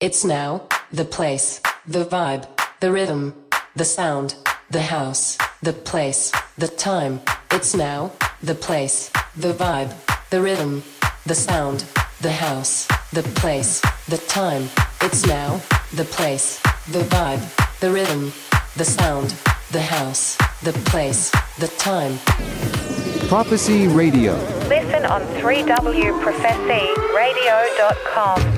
It's now, the place, the vibe, the rhythm, the sound, the house, the place, the time. It's now, the place, the vibe, the rhythm, the sound, the house, the place, the time. It's now, the place, the vibe, the rhythm, the sound, the house, the place, the time. Prophecy Radio. Listen on 3wprophecyradio.com.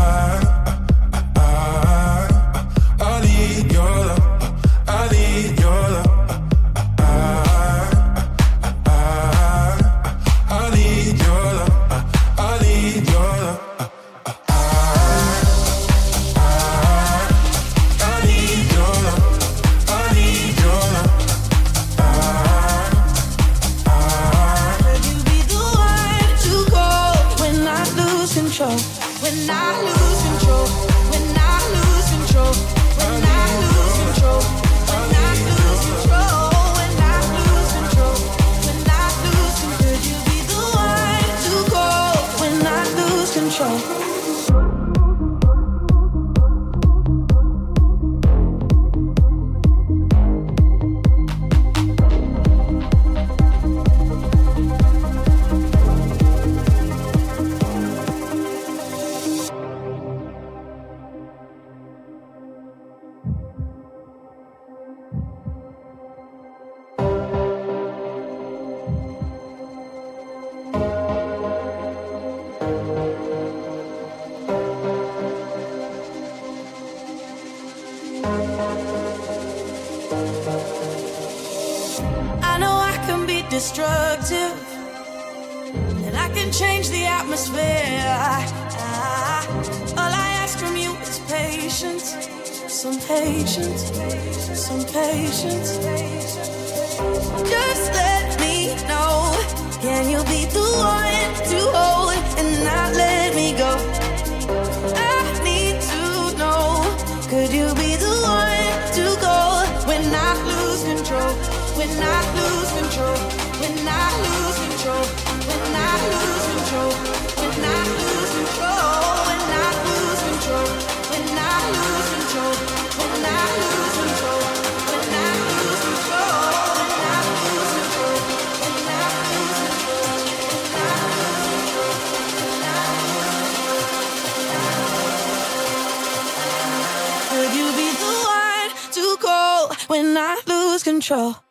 control?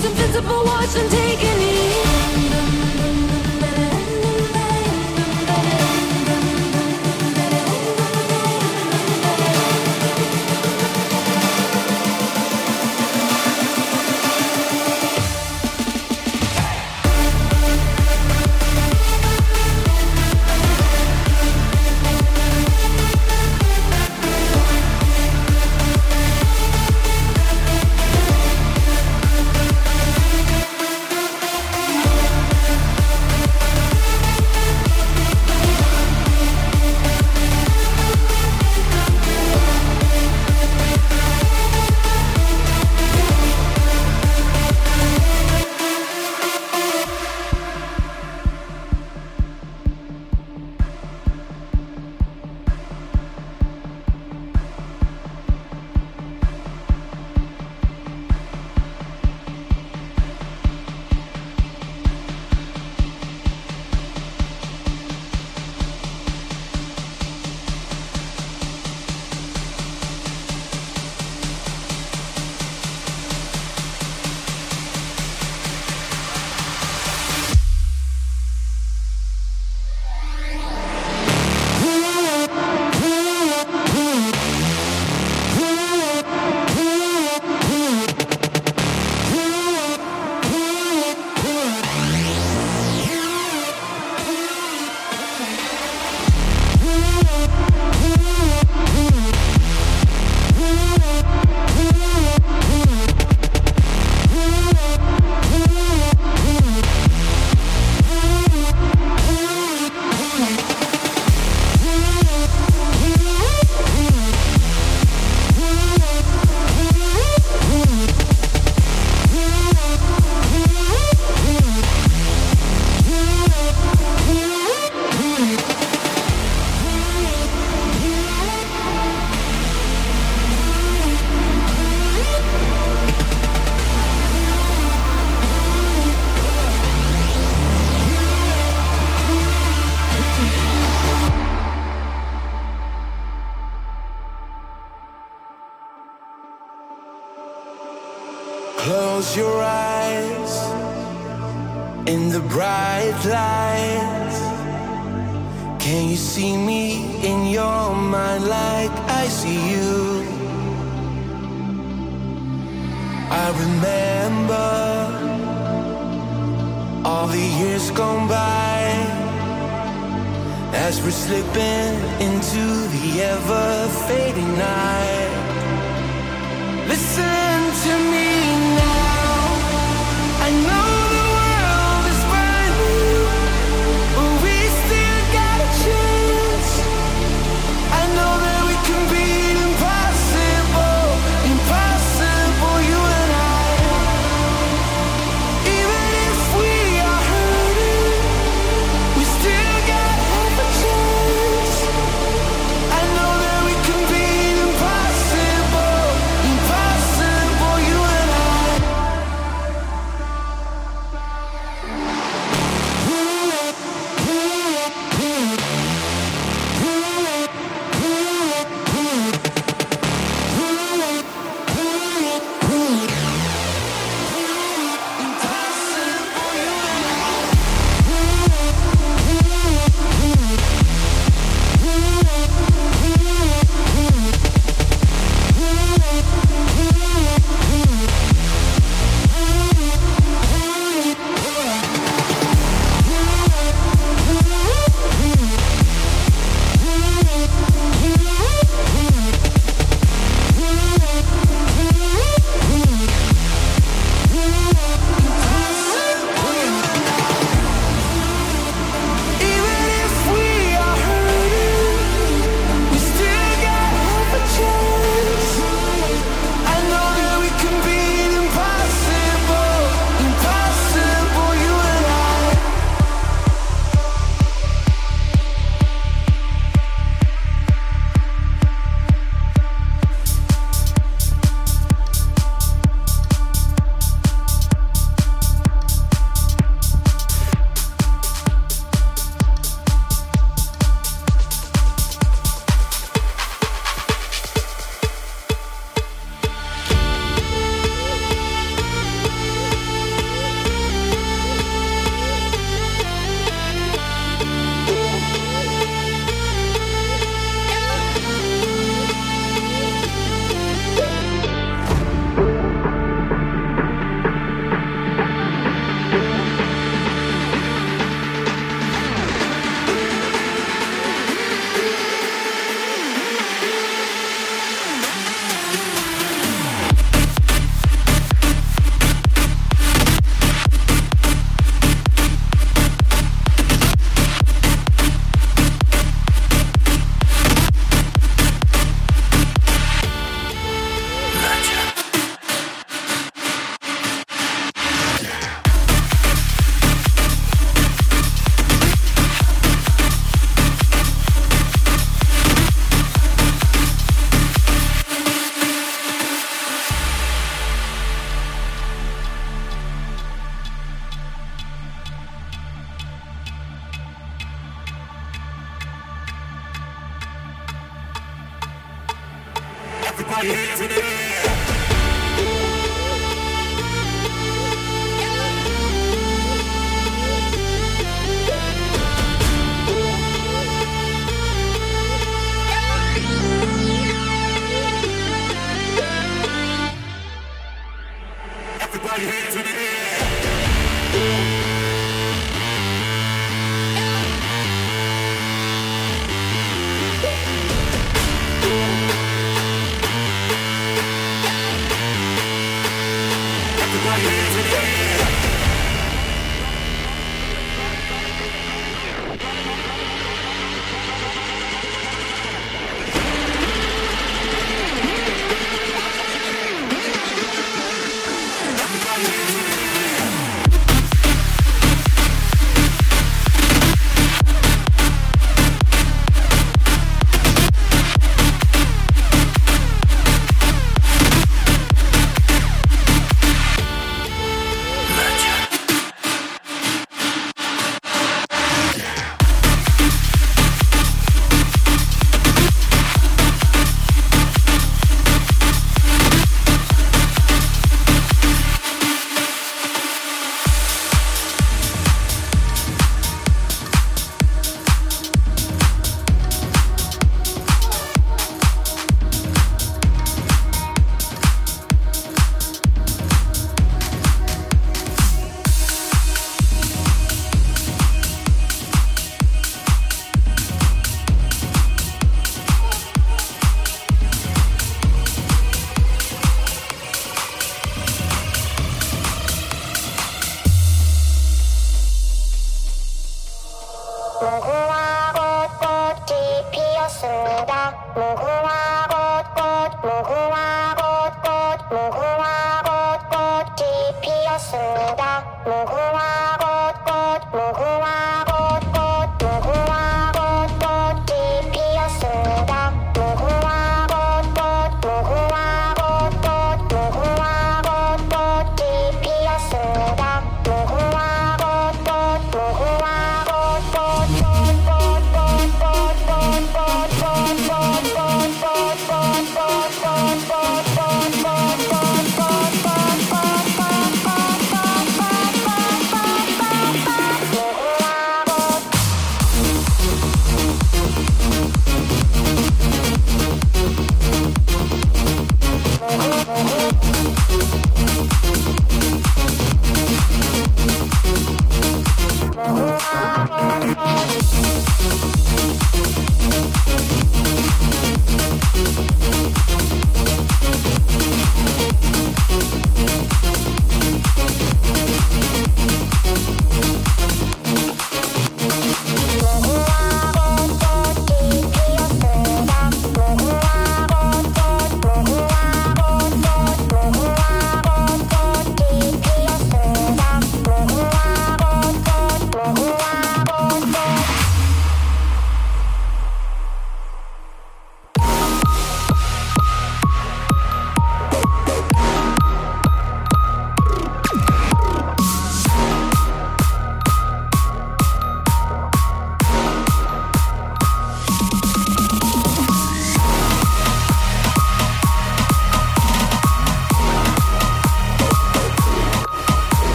gods, invincible, watch them take a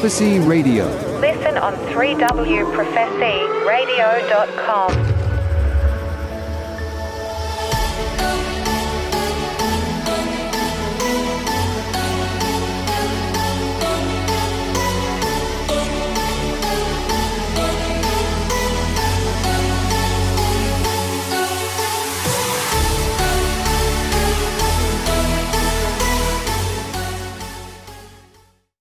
Prophecy Radio. Listen on 3wprophecyradio.com.